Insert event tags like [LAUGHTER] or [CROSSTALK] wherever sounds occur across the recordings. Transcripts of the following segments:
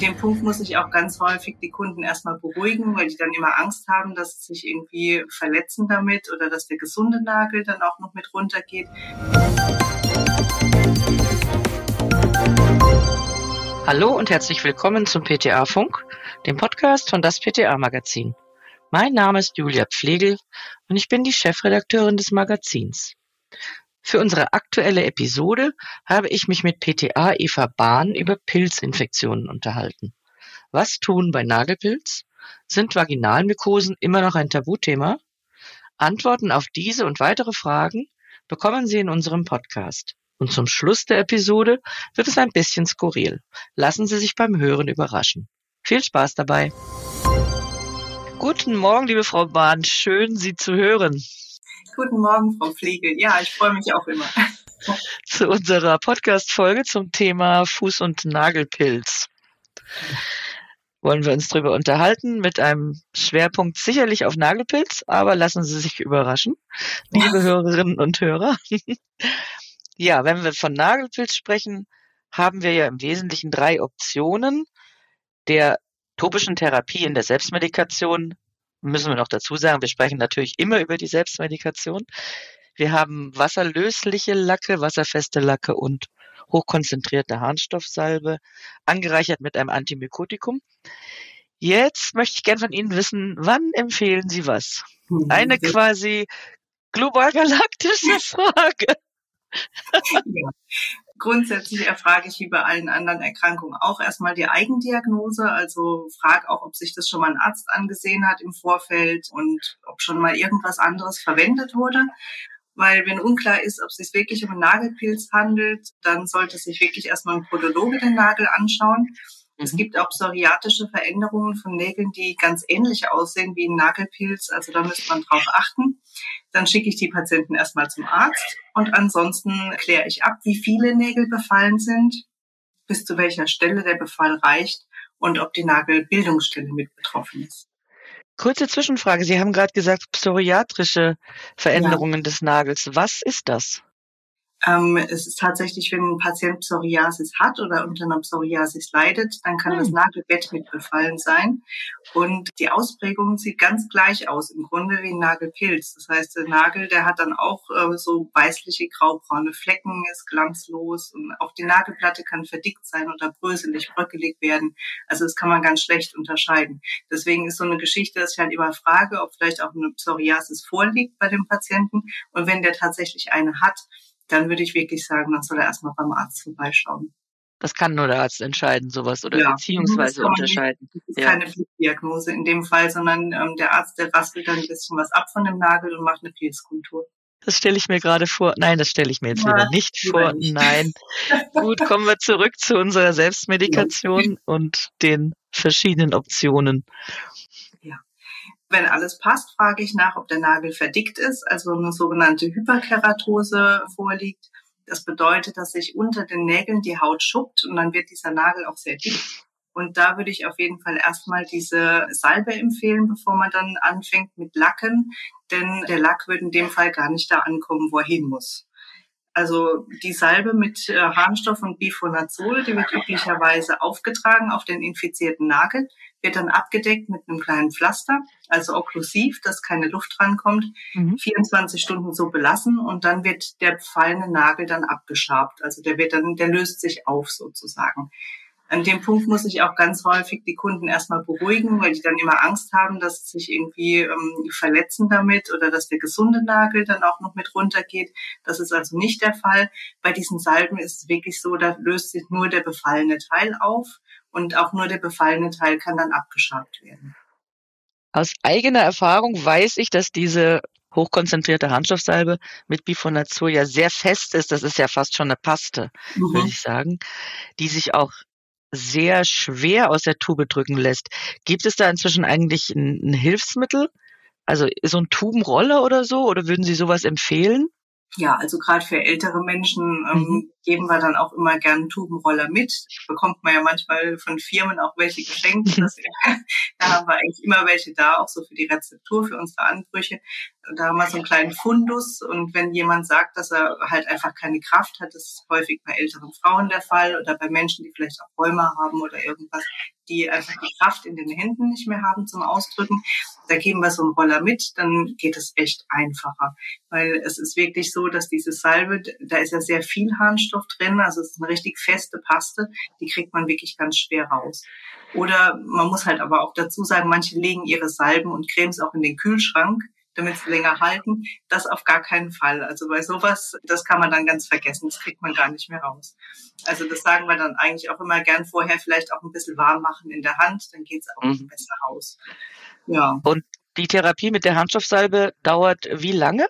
dem Punkt muss ich auch ganz häufig die Kunden erstmal beruhigen, weil die dann immer Angst haben, dass sie sich irgendwie verletzen damit oder dass der gesunde Nagel dann auch noch mit runtergeht. Hallo und herzlich willkommen zum PTA Funk, dem Podcast von das PTA Magazin. Mein Name ist Julia Pflegel und ich bin die Chefredakteurin des Magazins. Für unsere aktuelle Episode habe ich mich mit PTA Eva Bahn über Pilzinfektionen unterhalten. Was tun bei Nagelpilz? Sind Vaginalmykosen immer noch ein Tabuthema? Antworten auf diese und weitere Fragen bekommen Sie in unserem Podcast. Und zum Schluss der Episode wird es ein bisschen skurril. Lassen Sie sich beim Hören überraschen. Viel Spaß dabei. Guten Morgen, liebe Frau Bahn. Schön, Sie zu hören. Guten Morgen, Frau Flegel. Ja, ich freue mich auch immer. Zu unserer Podcast-Folge zum Thema Fuß- und Nagelpilz. Wollen wir uns darüber unterhalten mit einem Schwerpunkt sicherlich auf Nagelpilz, aber lassen Sie sich überraschen, liebe [LAUGHS] Hörerinnen und Hörer. ja, wenn wir von Nagelpilz sprechen, haben wir ja im Wesentlichen drei Optionen der topischen Therapie in der Selbstmedikation müssen wir noch dazu sagen, wir sprechen natürlich immer über die Selbstmedikation. Wir haben wasserlösliche Lacke, wasserfeste Lacke und hochkonzentrierte Harnstoffsalbe, angereichert mit einem Antimykotikum. Jetzt möchte ich gerne von Ihnen wissen, wann empfehlen Sie was? Hm, Eine quasi global galaktische [LAUGHS] Frage. ja. Grundsätzlich erfrage ich wie bei allen anderen Erkrankungen auch erstmal die Eigendiagnose. Also frage auch, ob sich das schon mal ein Arzt angesehen hat im Vorfeld und ob schon mal irgendwas anderes verwendet wurde. Weil wenn unklar ist, ob es sich wirklich um einen Nagelpilz handelt, dann sollte sich wirklich erstmal ein Podologe den Nagel anschauen. Es mhm. gibt auch psoriatische Veränderungen von Nägeln, die ganz ähnlich aussehen wie ein Nagelpilz. Also da müsste man drauf achten. Dann schicke ich die Patienten erstmal zum Arzt und ansonsten kläre ich ab, wie viele Nägel befallen sind, bis zu welcher Stelle der Befall reicht und ob die Nagelbildungsstelle mit betroffen ist. Kurze Zwischenfrage. Sie haben gerade gesagt, psoriatrische Veränderungen ja. des Nagels. Was ist das? Ähm, es ist tatsächlich, wenn ein Patient Psoriasis hat oder unter einer Psoriasis leidet, dann kann hm. das Nagelbett mit befallen sein. Und die Ausprägung sieht ganz gleich aus, im Grunde wie ein Nagelpilz. Das heißt, der Nagel, der hat dann auch äh, so weißliche, graubraune Flecken, ist glanzlos und auch die Nagelplatte kann verdickt sein oder bröselig, bröckelig werden. Also das kann man ganz schlecht unterscheiden. Deswegen ist so eine Geschichte, dass ich halt immer frage, ob vielleicht auch eine Psoriasis vorliegt bei dem Patienten. Und wenn der tatsächlich eine hat, dann würde ich wirklich sagen, dann soll er erstmal beim Arzt vorbeischauen. Das kann nur der Arzt entscheiden, sowas oder ja, beziehungsweise unterscheiden. Nicht, das ist ja. keine Diagnose in dem Fall, sondern ähm, der Arzt, der raspelt dann ein bisschen was ab von dem Nagel und macht eine Pilzkultur. Das stelle ich mir gerade vor. Nein, das stelle ich mir jetzt ja, lieber nicht lieber vor. Nicht. Nein. [LAUGHS] Gut, kommen wir zurück zu unserer Selbstmedikation und den verschiedenen Optionen. Wenn alles passt, frage ich nach, ob der Nagel verdickt ist, also eine sogenannte Hyperkeratose vorliegt. Das bedeutet, dass sich unter den Nägeln die Haut schuppt und dann wird dieser Nagel auch sehr dick. Und da würde ich auf jeden Fall erstmal diese Salbe empfehlen, bevor man dann anfängt mit Lacken, denn der Lack würde in dem Fall gar nicht da ankommen, wo er hin muss. Also die Salbe mit äh, Harnstoff und Bifonazol, die wird üblicherweise aufgetragen auf den infizierten Nagel, wird dann abgedeckt mit einem kleinen Pflaster, also okklusiv, dass keine Luft rankommt, mhm. 24 Stunden so belassen und dann wird der befallene Nagel dann abgeschabt. Also der wird dann, der löst sich auf sozusagen. An dem Punkt muss ich auch ganz häufig die Kunden erstmal beruhigen, weil die dann immer Angst haben, dass sie sich irgendwie ähm, verletzen damit oder dass der gesunde Nagel dann auch noch mit runtergeht. Das ist also nicht der Fall. Bei diesen Salben ist es wirklich so, da löst sich nur der befallene Teil auf und auch nur der befallene Teil kann dann abgeschabt werden. Aus eigener Erfahrung weiß ich, dass diese hochkonzentrierte Harnstoffsalbe mit Bifenazol ja sehr fest ist. Das ist ja fast schon eine Paste, mhm. würde ich sagen, die sich auch sehr schwer aus der Tube drücken lässt. Gibt es da inzwischen eigentlich ein, ein Hilfsmittel? Also so ein Tubenroller oder so? Oder würden Sie sowas empfehlen? Ja, also gerade für ältere Menschen ähm, mhm. geben wir dann auch immer gerne Tubenroller mit. Bekommt man ja manchmal von Firmen auch welche geschenkt. Das, [LAUGHS] da haben wir eigentlich immer welche da, auch so für die Rezeptur, für unsere Anbrüche. Da haben wir so einen kleinen Fundus. Und wenn jemand sagt, dass er halt einfach keine Kraft hat, das ist häufig bei älteren Frauen der Fall oder bei Menschen, die vielleicht auch Rheuma haben oder irgendwas, die einfach die Kraft in den Händen nicht mehr haben zum Ausdrücken. Da geben wir so einen Roller mit, dann geht es echt einfacher. Weil es ist wirklich so, dass diese Salbe, da ist ja sehr viel Harnstoff drin, also es ist eine richtig feste Paste, die kriegt man wirklich ganz schwer raus. Oder man muss halt aber auch dazu sagen, manche legen ihre Salben und Cremes auch in den Kühlschrank damit sie länger halten. Das auf gar keinen Fall. Also bei sowas, das kann man dann ganz vergessen. Das kriegt man gar nicht mehr raus. Also das sagen wir dann eigentlich auch immer gern vorher vielleicht auch ein bisschen warm machen in der Hand. Dann geht's auch mhm. besser raus. Ja. Und die Therapie mit der Handstoffsalbe dauert wie lange?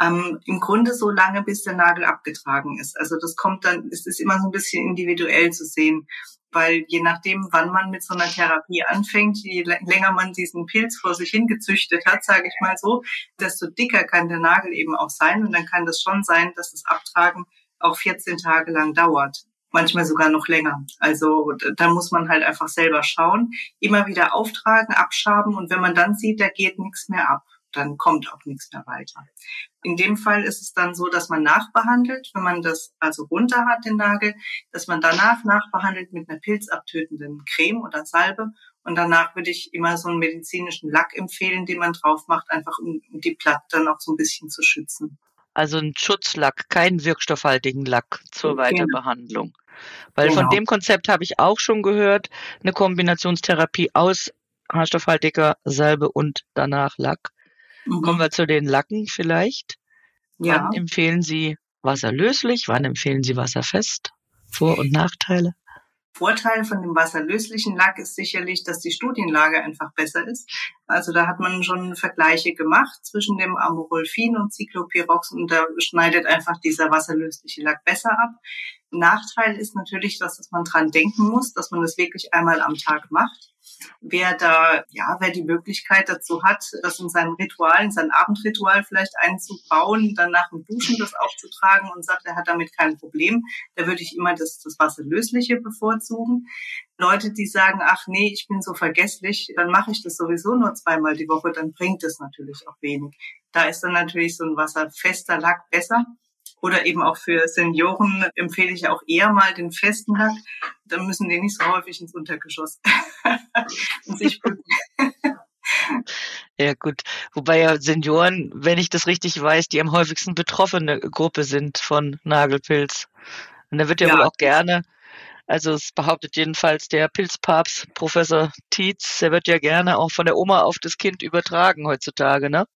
Ähm, Im Grunde so lange, bis der Nagel abgetragen ist. Also das kommt dann, es ist immer so ein bisschen individuell zu sehen weil je nachdem, wann man mit so einer Therapie anfängt, je länger man diesen Pilz vor sich hingezüchtet hat, sage ich mal so, desto dicker kann der Nagel eben auch sein. Und dann kann das schon sein, dass das Abtragen auch 14 Tage lang dauert. Manchmal sogar noch länger. Also da muss man halt einfach selber schauen, immer wieder auftragen, abschaben und wenn man dann sieht, da geht nichts mehr ab, dann kommt auch nichts mehr weiter. In dem Fall ist es dann so, dass man nachbehandelt, wenn man das also runter hat, den Nagel, dass man danach nachbehandelt mit einer pilzabtötenden Creme oder Salbe. Und danach würde ich immer so einen medizinischen Lack empfehlen, den man drauf macht, einfach um, die Platte dann auch so ein bisschen zu schützen. Also ein Schutzlack, keinen wirkstoffhaltigen Lack zur genau. Weiterbehandlung. Weil genau. von dem Konzept habe ich auch schon gehört, eine Kombinationstherapie aus haarstoffhaltiger Salbe und danach Lack. Mhm. Kommen wir zu den Lacken vielleicht. Ja. Wann empfehlen Sie wasserlöslich? Wann empfehlen Sie wasserfest? Vor- und Nachteile? Vorteil von dem wasserlöslichen Lack ist sicherlich, dass die Studienlage einfach besser ist. Also da hat man schon Vergleiche gemacht zwischen dem Amorolfin und Cyclopirox und da schneidet einfach dieser wasserlösliche Lack besser ab. Nachteil ist natürlich, dass man dran denken muss, dass man das wirklich einmal am Tag macht wer da, ja, wer die Möglichkeit dazu hat, das in seinem Ritual, in sein Abendritual vielleicht einzubauen, dann nach dem Duschen das aufzutragen und sagt, er hat damit kein Problem, da würde ich immer das, das Wasserlösliche bevorzugen. Leute, die sagen, ach nee, ich bin so vergesslich, dann mache ich das sowieso nur zweimal die Woche, dann bringt es natürlich auch wenig. Da ist dann natürlich so ein wasserfester Lack besser. Oder eben auch für Senioren empfehle ich auch eher mal den festen Lack. Dann müssen die nicht so häufig ins Untergeschoss [LAUGHS] und sich bücken. Ja gut, wobei ja Senioren, wenn ich das richtig weiß, die am häufigsten betroffene Gruppe sind von Nagelpilz. Und da wird ja, ja. wohl auch gerne, also es behauptet jedenfalls der Pilzpapst Professor Tietz, der wird ja gerne auch von der Oma auf das Kind übertragen heutzutage, ne?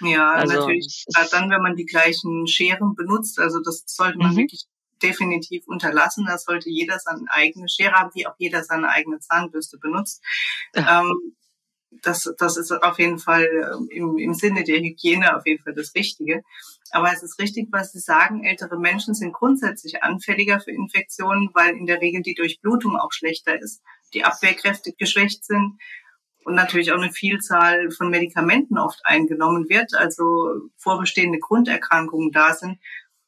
Ja, also, natürlich. Gerade dann, wenn man die gleichen Scheren benutzt, also das sollte man mhm. wirklich definitiv unterlassen. Da sollte jeder seine eigene Schere haben, wie auch jeder seine eigene Zahnbürste benutzt. Ähm, das, das ist auf jeden Fall ähm, im, im Sinne der Hygiene auf jeden Fall das Richtige. Aber es ist richtig, was Sie sagen, ältere Menschen sind grundsätzlich anfälliger für Infektionen, weil in der Regel die Durchblutung auch schlechter ist, die Abwehrkräfte geschwächt sind und natürlich auch eine Vielzahl von Medikamenten oft eingenommen wird, also vorbestehende Grunderkrankungen da sind.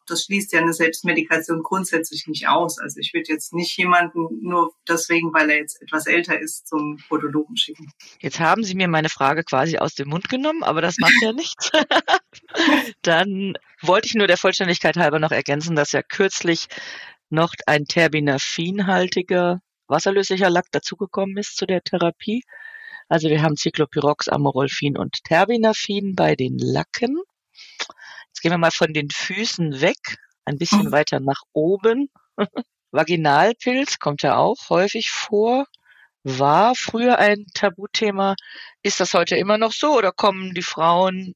Das schließt ja eine Selbstmedikation grundsätzlich nicht aus. Also ich würde jetzt nicht jemanden nur deswegen, weil er jetzt etwas älter ist, zum Podologen schicken. Jetzt haben Sie mir meine Frage quasi aus dem Mund genommen, aber das macht ja [LAUGHS] nichts. [LAUGHS] Dann wollte ich nur der Vollständigkeit halber noch ergänzen, dass ja kürzlich noch ein Terbinafin-haltiger wasserlöslicher Lack dazugekommen ist zu der Therapie. Also wir haben Cyclopyrox, Amorolfin und Terbinafin bei den Lacken. Jetzt gehen wir mal von den Füßen weg, ein bisschen mhm. weiter nach oben. [LAUGHS] Vaginalpilz kommt ja auch häufig vor. War früher ein Tabuthema. Ist das heute immer noch so oder kommen die Frauen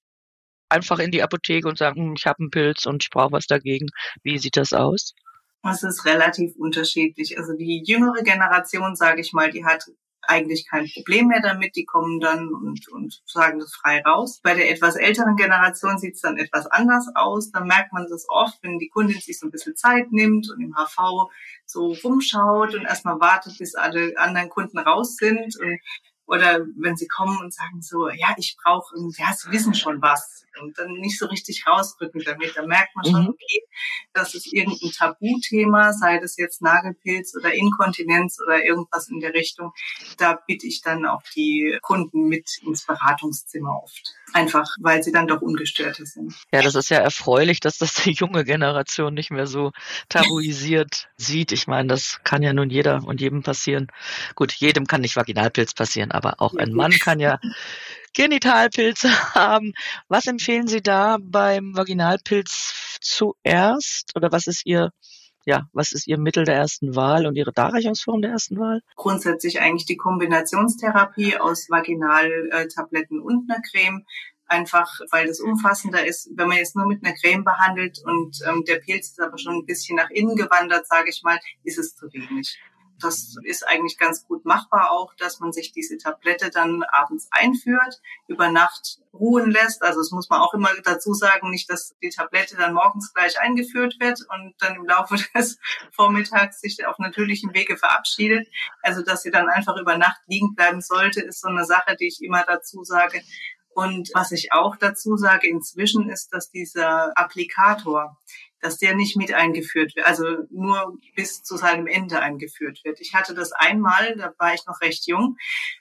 einfach in die Apotheke und sagen, hm, ich habe einen Pilz und ich brauche was dagegen? Wie sieht das aus? Es ist relativ unterschiedlich. Also die jüngere Generation, sage ich mal, die hat eigentlich kein Problem mehr damit. Die kommen dann und, und sagen das frei raus. Bei der etwas älteren Generation sieht es dann etwas anders aus. Da merkt man das oft, wenn die Kundin sich so ein bisschen Zeit nimmt und im HV so rumschaut und erstmal wartet, bis alle anderen Kunden raus sind. Und Oder wenn sie kommen und sagen so, ja, ich brauche, ja, sie wissen schon was und dann nicht so richtig rausrücken damit, da merkt man schon, mhm. okay, das ist irgendein Tabuthema, sei das jetzt Nagelpilz oder Inkontinenz oder irgendwas in der Richtung. Da bitte ich dann auch die Kunden mit ins Beratungszimmer oft. Einfach, weil sie dann doch ungestörter sind. Ja, das ist ja erfreulich, dass das die junge Generation nicht mehr so tabuisiert sieht. Ich meine, das kann ja nun jeder und jedem passieren. Gut, jedem kann nicht Vaginalpilz passieren, aber auch ein Mann kann ja Genitalpilze [LAUGHS] haben. Was empfehlen Sie da beim Vaginalpilz zuerst? Oder was ist Ihr ja, was ist Ihr Mittel der ersten Wahl und Ihre Darreichungsform der ersten Wahl? Grundsätzlich eigentlich die Kombinationstherapie aus Vaginaltabletten und einer Creme. Einfach, weil das umfassender ist. Wenn man jetzt nur mit einer Creme behandelt und ähm, der Pilz ist aber schon ein bisschen nach innen gewandert, sage ich mal, ist es zu wenig. Das ist eigentlich ganz gut machbar auch, dass man sich diese Tablette dann abends einführt, über Nacht ruhen lässt. Also es muss man auch immer dazu sagen, nicht, dass die Tablette dann morgens gleich eingeführt wird und dann im Laufe [LAUGHS] des Vormittags sich auf natürlichem Wege verabschiedet. Also dass sie dann einfach über Nacht liegen bleiben sollte, ist so eine Sache, die ich immer dazu sage. Und was ich auch dazu sage inzwischen ist, dass dieser Applikator, dass der nicht mit eingeführt wird, also nur bis zu seinem Ende eingeführt wird. Ich hatte das einmal, da war ich noch recht jung,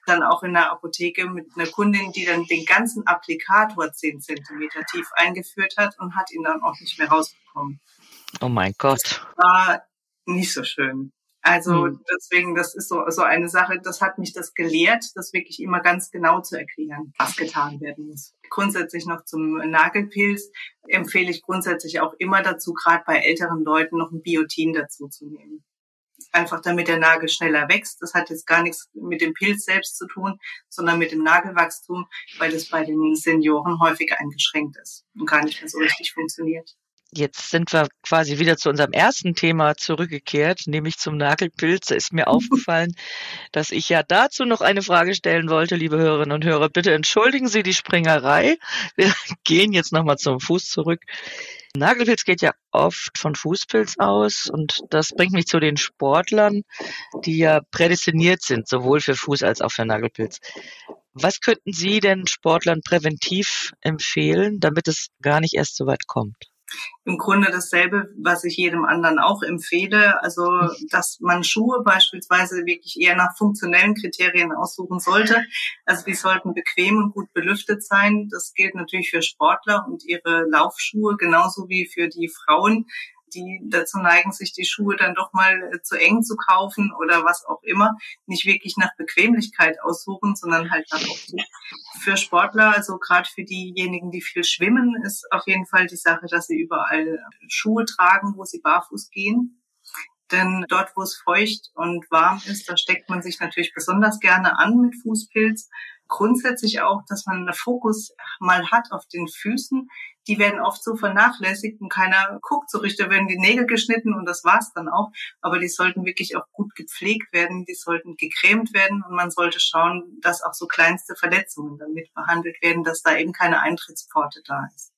dann auch in der Apotheke mit einer Kundin, die dann den ganzen Applikator zehn Zentimeter tief eingeführt hat und hat ihn dann auch nicht mehr rausbekommen. Oh mein Gott. Das war nicht so schön. Also hm. deswegen, das ist so, so eine Sache, das hat mich das gelehrt, das wirklich immer ganz genau zu erklären, was getan werden muss. Grundsätzlich noch zum Nagelpilz empfehle ich grundsätzlich auch immer dazu, gerade bei älteren Leuten noch ein Biotin dazu zu nehmen. Einfach damit der Nagel schneller wächst. Das hat jetzt gar nichts mit dem Pilz selbst zu tun, sondern mit dem Nagelwachstum, weil das bei den Senioren häufig eingeschränkt ist und gar nicht mehr so richtig funktioniert. Jetzt sind wir quasi wieder zu unserem ersten Thema zurückgekehrt, nämlich zum Nagelpilz. Da ist mir aufgefallen, [LAUGHS] dass ich ja dazu noch eine Frage stellen wollte, liebe Hörerinnen und Hörer. Bitte entschuldigen Sie die Springerei. Wir [LAUGHS] gehen jetzt nochmal zum Fuß zurück. Nagelpilz geht ja oft von Fußpilz aus und das bringt mich zu den Sportlern, die ja prädestiniert sind, sowohl für Fuß als auch für Nagelpilz. Was könnten Sie denn Sportlern präventiv empfehlen, damit es gar nicht erst so weit kommt? Im Grunde dasselbe, was ich jedem anderen auch empfehle. Also, dass man Schuhe beispielsweise wirklich eher nach funktionellen Kriterien aussuchen sollte. Also, die sollten bequem und gut belüftet sein. Das gilt natürlich für Sportler und ihre Laufschuhe genauso wie für die Frauen die dazu neigen, sich die Schuhe dann doch mal äh, zu eng zu kaufen oder was auch immer, nicht wirklich nach Bequemlichkeit aussuchen, sondern halt nach Optik. Für Sportler, also gerade für diejenigen, die viel schwimmen, ist auf jeden Fall die Sache, dass sie überall Schuhe tragen, wo sie barfuß gehen. Denn dort, wo es feucht und warm ist, da steckt man sich natürlich besonders gerne an mit Fußpilz. Grundsätzlich auch, dass man einen Fokus mal hat auf den Füßen, die werden oft so vernachlässigt und keiner guckt so richtig. Da werden die Nägel geschnitten und das war's dann auch. Aber die sollten wirklich auch gut gepflegt werden, die sollten gecremt werden und man sollte schauen, dass auch so kleinste Verletzungen damit behandelt werden, dass da eben keine Eintrittspforte da ist.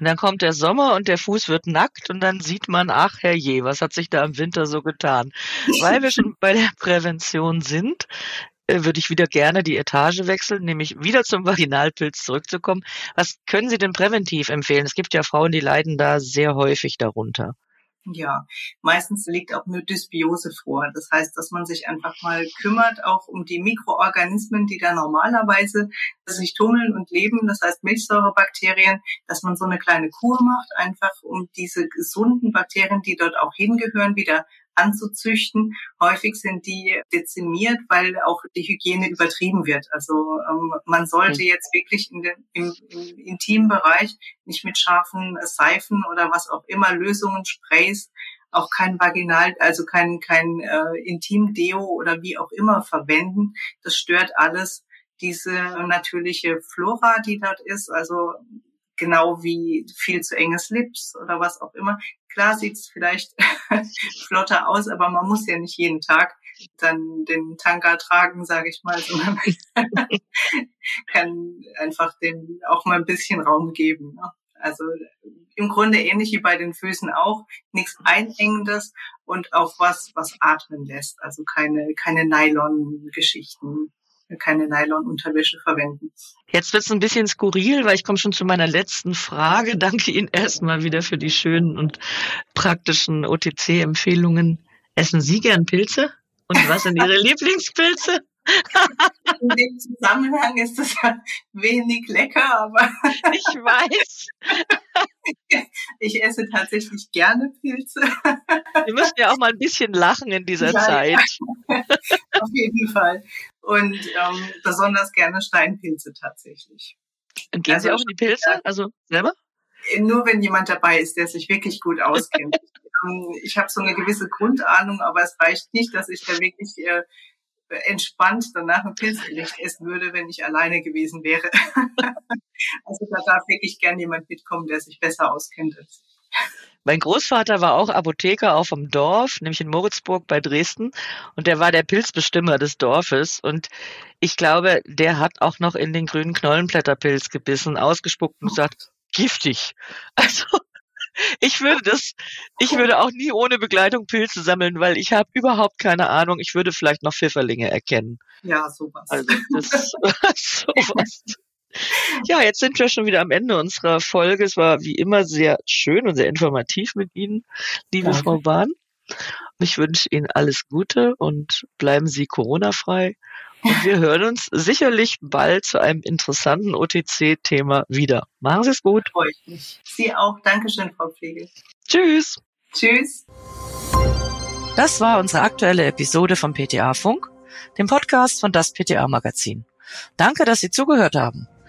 Und dann kommt der Sommer und der Fuß wird nackt und dann sieht man, ach herrje, was hat sich da im Winter so getan? Weil wir schon bei der Prävention sind, würde ich wieder gerne die Etage wechseln, nämlich wieder zum [LAUGHS] Vaginalpilz zurückzukommen. Was können Sie denn präventiv empfehlen? Es gibt ja Frauen, die leiden da sehr häufig darunter. Ja, meistens liegt auch eine Dysbiose vor. Das heißt, dass man sich einfach mal kümmert, auch um die Mikroorganismen, die da normalerweise sich tummeln und leben. Das heißt Milchsäurebakterien, dass man so eine kleine Kur macht, einfach um diese gesunden Bakterien, die dort auch hingehören, wieder anzuzüchten. Häufig sind die dezimiert, weil auch die Hygiene übertrieben wird. Also ähm, man sollte mhm. jetzt wirklich in den, im, im intimen Bereich nicht mit scharfen Seifen oder was auch immer, Lösungen, Sprays, auch kein Vaginal, also kein, kein äh, Intim-Deo oder wie auch immer verwenden. Das stört alles diese natürliche Flora, die dort ist. Also genau wie viel zu enges Lips oder was auch immer. Klar sieht es vielleicht [LAUGHS] flotter aus, aber man muss ja nicht jeden Tag dann den Tanker tragen, sage ich mal, sondern [LAUGHS] kann einfach dem auch mal ein bisschen Raum geben. Ne? Also im Grunde ähnlich wie bei den Füßen auch, nichts Einengendes und auch was, was atmen lässt. Also keine, keine Nylon-Geschichten. Keine Nylon-Unterwäsche verwenden. Jetzt wird es ein bisschen skurril, weil ich komme schon zu meiner letzten Frage. [LAUGHS] Danke Ihnen erstmal wieder für die schönen und praktischen OTC-Empfehlungen. Essen Sie gern Pilze? Und was sind Ihre [LAUGHS] Lieblingspilze? [LAUGHS] In dem Zusammenhang ist es wenig lecker, aber ich weiß. Ich esse tatsächlich gerne Pilze. Wir müssen ja auch mal ein bisschen lachen in dieser ja, Zeit. Auf jeden Fall. Und ähm, besonders gerne Steinpilze tatsächlich. Und gehen also, Sie auch in die Pilze? Also selber? Nur wenn jemand dabei ist, der sich wirklich gut auskennt. [LAUGHS] Ähm, ich habe so eine gewisse Grundahnung, aber es reicht nicht, dass ich da wirklich äh, entspannt danach ein Pilzgericht essen würde, wenn ich alleine gewesen wäre. [LAUGHS] also da darf wirklich gern jemand mitkommen, der sich besser auskennt als ich. Mein Großvater war auch Apotheker auf dem Dorf, nämlich in Moritzburg bei Dresden. Und der war der Pilzbestimmer des Dorfes. Und ich glaube, der hat auch noch in den grünen Knollenblätterpilz gebissen, ausgespuckt und gesagt, giftig. [LAUGHS] Also ich würde das, ich würde auch nie ohne Begleitung Pilze sammeln, weil ich habe überhaupt keine Ahnung. Ich würde vielleicht noch Pfifferlinge erkennen. Ja, sowas. Also das [LAUGHS] [LAUGHS] sowas. Ja, jetzt sind wir schon wieder am Ende unserer Folge. Es war wie immer sehr schön und sehr informativ mit Ihnen, liebe Danke. Frau Bahn. Ich wünsche Ihnen alles Gute und bleiben Sie Corona-frei. Und wir hören uns sicherlich bald zu einem interessanten OTC-Thema wieder. Machen Sie es gut. Freue ich mich. Sie auch. Dankeschön, Frau Pflege. Tschüss. Tschüss. Das war unsere aktuelle Episode vom PTA Funk, dem Podcast von das PTA Magazin. Danke, dass Sie zugehört haben.